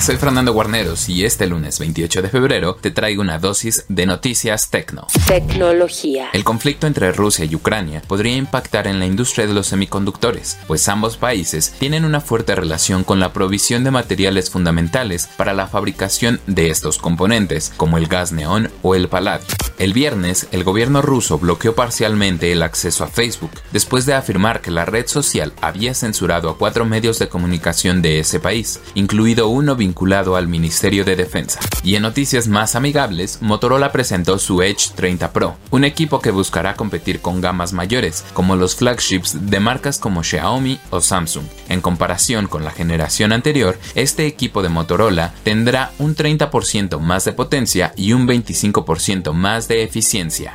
Soy Fernando Guarneros y este lunes 28 de febrero te traigo una dosis de noticias tecno. Tecnología. El conflicto entre Rusia y Ucrania podría impactar en la industria de los semiconductores, pues ambos países tienen una fuerte relación con la provisión de materiales fundamentales para la fabricación de estos componentes, como el gas neón o el paladio. El viernes, el gobierno ruso bloqueó parcialmente el acceso a Facebook, después de afirmar que la red social había censurado a cuatro medios de comunicación de ese país, incluido uno vinculado al Ministerio de Defensa. Y en noticias más amigables, Motorola presentó su Edge 30 Pro, un equipo que buscará competir con gamas mayores, como los flagships de marcas como Xiaomi o Samsung. En comparación con la generación anterior, este equipo de Motorola tendrá un 30% más de potencia y un 25% más de eficiencia.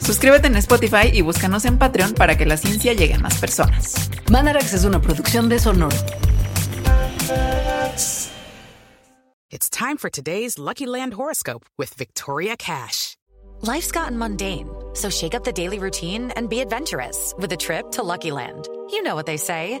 Suscríbete en Spotify y búscanos en Patreon para que la ciencia llegue a más personas. Mandarax es una producción de Sonoro. It's time for today's Lucky Land horoscope with Victoria Cash. Life's gotten mundane, so shake up the daily routine and be adventurous with a trip to Lucky Land. You know what they say.